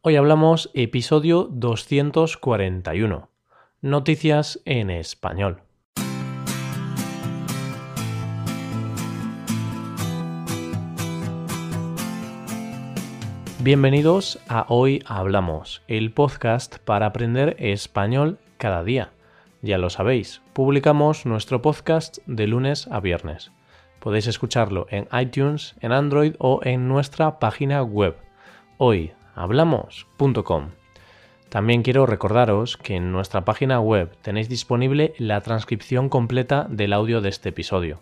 Hoy hablamos episodio 241. Noticias en español. Bienvenidos a Hoy Hablamos, el podcast para aprender español cada día. Ya lo sabéis, publicamos nuestro podcast de lunes a viernes. Podéis escucharlo en iTunes, en Android o en nuestra página web hoyhablamos.com. También quiero recordaros que en nuestra página web tenéis disponible la transcripción completa del audio de este episodio.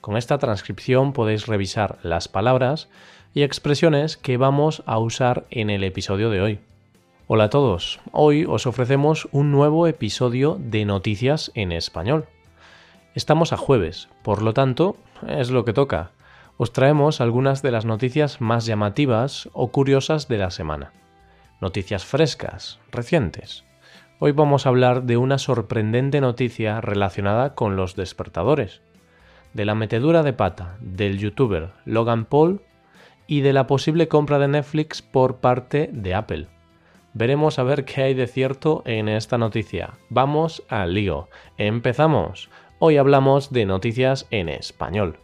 Con esta transcripción podéis revisar las palabras y expresiones que vamos a usar en el episodio de hoy. Hola a todos, hoy os ofrecemos un nuevo episodio de Noticias en Español. Estamos a jueves, por lo tanto, es lo que toca. Os traemos algunas de las noticias más llamativas o curiosas de la semana. Noticias frescas, recientes. Hoy vamos a hablar de una sorprendente noticia relacionada con los despertadores, de la metedura de pata del youtuber Logan Paul y de la posible compra de Netflix por parte de Apple. Veremos a ver qué hay de cierto en esta noticia. Vamos al lío. Empezamos. Hoy hablamos de noticias en español.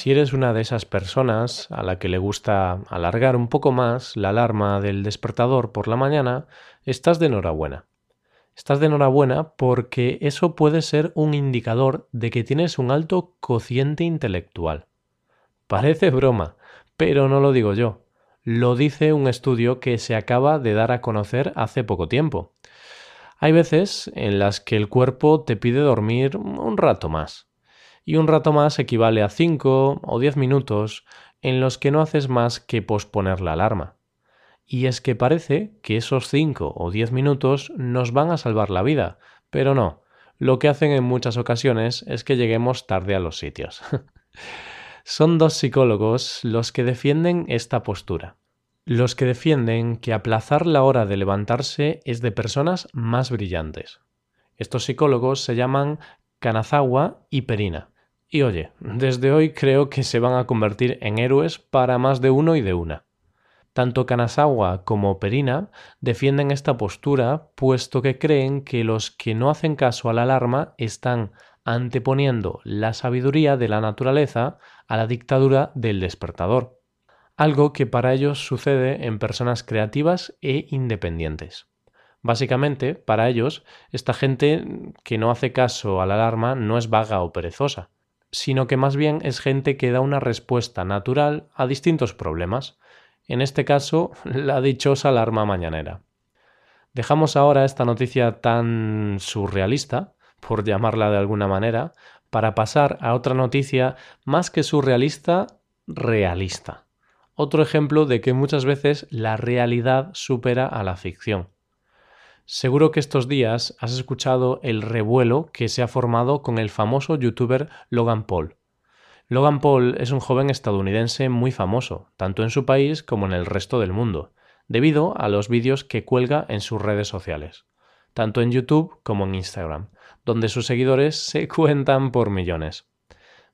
Si eres una de esas personas a la que le gusta alargar un poco más la alarma del despertador por la mañana, estás de enhorabuena. Estás de enhorabuena porque eso puede ser un indicador de que tienes un alto cociente intelectual. Parece broma, pero no lo digo yo. Lo dice un estudio que se acaba de dar a conocer hace poco tiempo. Hay veces en las que el cuerpo te pide dormir un rato más y un rato más equivale a 5 o 10 minutos en los que no haces más que posponer la alarma. Y es que parece que esos 5 o 10 minutos nos van a salvar la vida, pero no, lo que hacen en muchas ocasiones es que lleguemos tarde a los sitios. Son dos psicólogos los que defienden esta postura. Los que defienden que aplazar la hora de levantarse es de personas más brillantes. Estos psicólogos se llaman Kanazawa y Perina. Y oye, desde hoy creo que se van a convertir en héroes para más de uno y de una. Tanto Kanazawa como Perina defienden esta postura puesto que creen que los que no hacen caso a la alarma están anteponiendo la sabiduría de la naturaleza a la dictadura del despertador, algo que para ellos sucede en personas creativas e independientes. Básicamente, para ellos, esta gente que no hace caso a la alarma no es vaga o perezosa, sino que más bien es gente que da una respuesta natural a distintos problemas, en este caso, la dichosa alarma mañanera. Dejamos ahora esta noticia tan surrealista, por llamarla de alguna manera, para pasar a otra noticia más que surrealista, realista. Otro ejemplo de que muchas veces la realidad supera a la ficción. Seguro que estos días has escuchado el revuelo que se ha formado con el famoso youtuber Logan Paul. Logan Paul es un joven estadounidense muy famoso, tanto en su país como en el resto del mundo, debido a los vídeos que cuelga en sus redes sociales, tanto en YouTube como en Instagram, donde sus seguidores se cuentan por millones.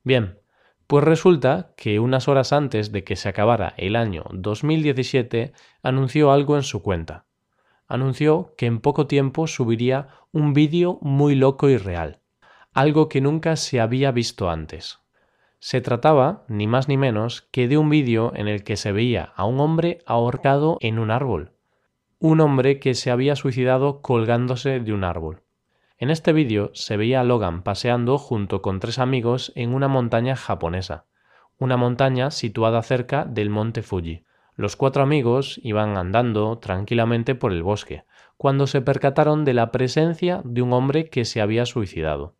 Bien, pues resulta que unas horas antes de que se acabara el año 2017 anunció algo en su cuenta anunció que en poco tiempo subiría un vídeo muy loco y real, algo que nunca se había visto antes. Se trataba, ni más ni menos, que de un vídeo en el que se veía a un hombre ahorcado en un árbol, un hombre que se había suicidado colgándose de un árbol. En este vídeo se veía a Logan paseando junto con tres amigos en una montaña japonesa, una montaña situada cerca del monte Fuji. Los cuatro amigos iban andando tranquilamente por el bosque, cuando se percataron de la presencia de un hombre que se había suicidado.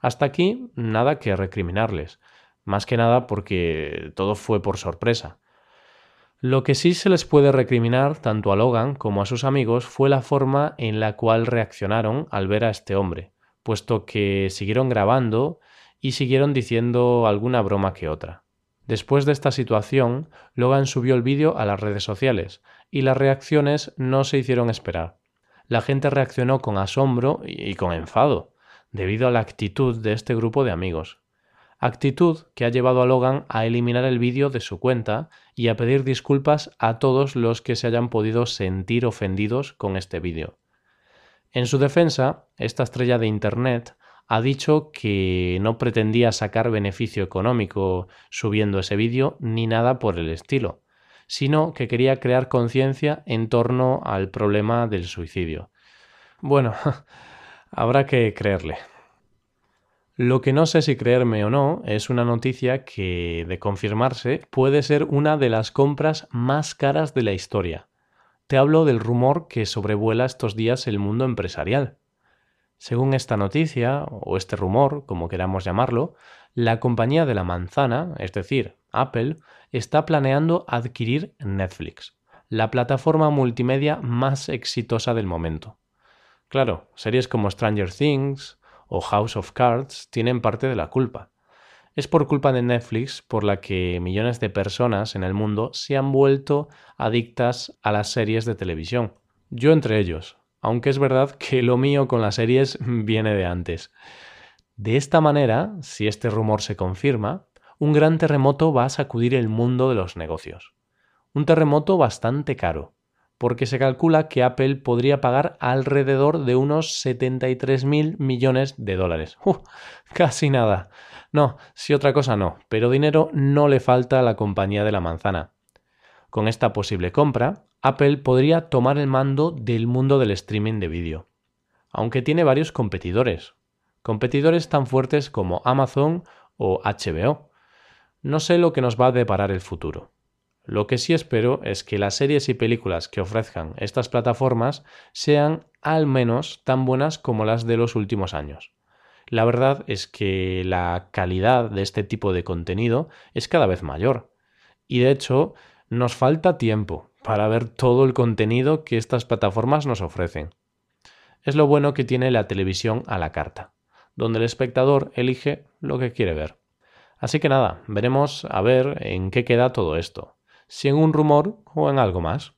Hasta aquí nada que recriminarles, más que nada porque todo fue por sorpresa. Lo que sí se les puede recriminar tanto a Logan como a sus amigos fue la forma en la cual reaccionaron al ver a este hombre, puesto que siguieron grabando y siguieron diciendo alguna broma que otra. Después de esta situación, Logan subió el vídeo a las redes sociales y las reacciones no se hicieron esperar. la gente reaccionó con asombro y con enfado, debido a la actitud de este grupo de amigos. Actitud que ha llevado a Logan a eliminar el vídeo de su cuenta y a pedir disculpas a todos los que se hayan podido sentir ofendidos con este vídeo. En su defensa, esta estrella de Internet ha dicho que no pretendía sacar beneficio económico subiendo ese vídeo ni nada por el estilo, sino que quería crear conciencia en torno al problema del suicidio. Bueno, habrá que creerle. Lo que no sé si creerme o no es una noticia que, de confirmarse, puede ser una de las compras más caras de la historia. Te hablo del rumor que sobrevuela estos días el mundo empresarial. Según esta noticia, o este rumor, como queramos llamarlo, la compañía de la manzana, es decir, Apple, está planeando adquirir Netflix, la plataforma multimedia más exitosa del momento. Claro, series como Stranger Things, o House of Cards tienen parte de la culpa. Es por culpa de Netflix por la que millones de personas en el mundo se han vuelto adictas a las series de televisión. Yo entre ellos, aunque es verdad que lo mío con las series viene de antes. De esta manera, si este rumor se confirma, un gran terremoto va a sacudir el mundo de los negocios. Un terremoto bastante caro, porque se calcula que Apple podría pagar alrededor de unos 73 mil millones de dólares. casi nada. No, si otra cosa no, pero dinero no le falta a la compañía de la manzana. Con esta posible compra, Apple podría tomar el mando del mundo del streaming de vídeo. Aunque tiene varios competidores. Competidores tan fuertes como Amazon o HBO. No sé lo que nos va a deparar el futuro. Lo que sí espero es que las series y películas que ofrezcan estas plataformas sean al menos tan buenas como las de los últimos años. La verdad es que la calidad de este tipo de contenido es cada vez mayor. Y de hecho, nos falta tiempo para ver todo el contenido que estas plataformas nos ofrecen. Es lo bueno que tiene la televisión a la carta, donde el espectador elige lo que quiere ver. Así que nada, veremos a ver en qué queda todo esto si en un rumor o en algo más.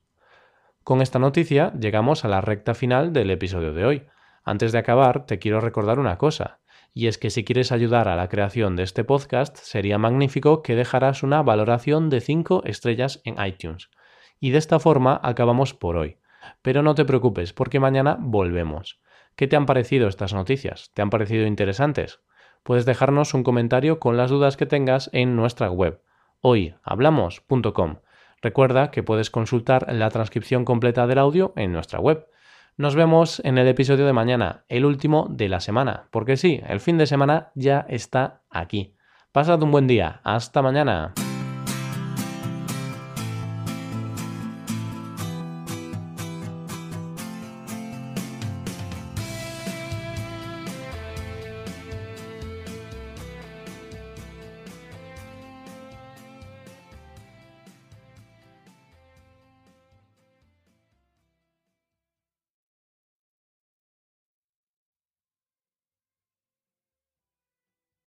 Con esta noticia llegamos a la recta final del episodio de hoy. Antes de acabar, te quiero recordar una cosa, y es que si quieres ayudar a la creación de este podcast, sería magnífico que dejaras una valoración de 5 estrellas en iTunes. Y de esta forma acabamos por hoy. Pero no te preocupes, porque mañana volvemos. ¿Qué te han parecido estas noticias? ¿Te han parecido interesantes? Puedes dejarnos un comentario con las dudas que tengas en nuestra web hoyhablamos.com. Recuerda que puedes consultar la transcripción completa del audio en nuestra web. Nos vemos en el episodio de mañana, el último de la semana, porque sí, el fin de semana ya está aquí. Pasad un buen día. Hasta mañana.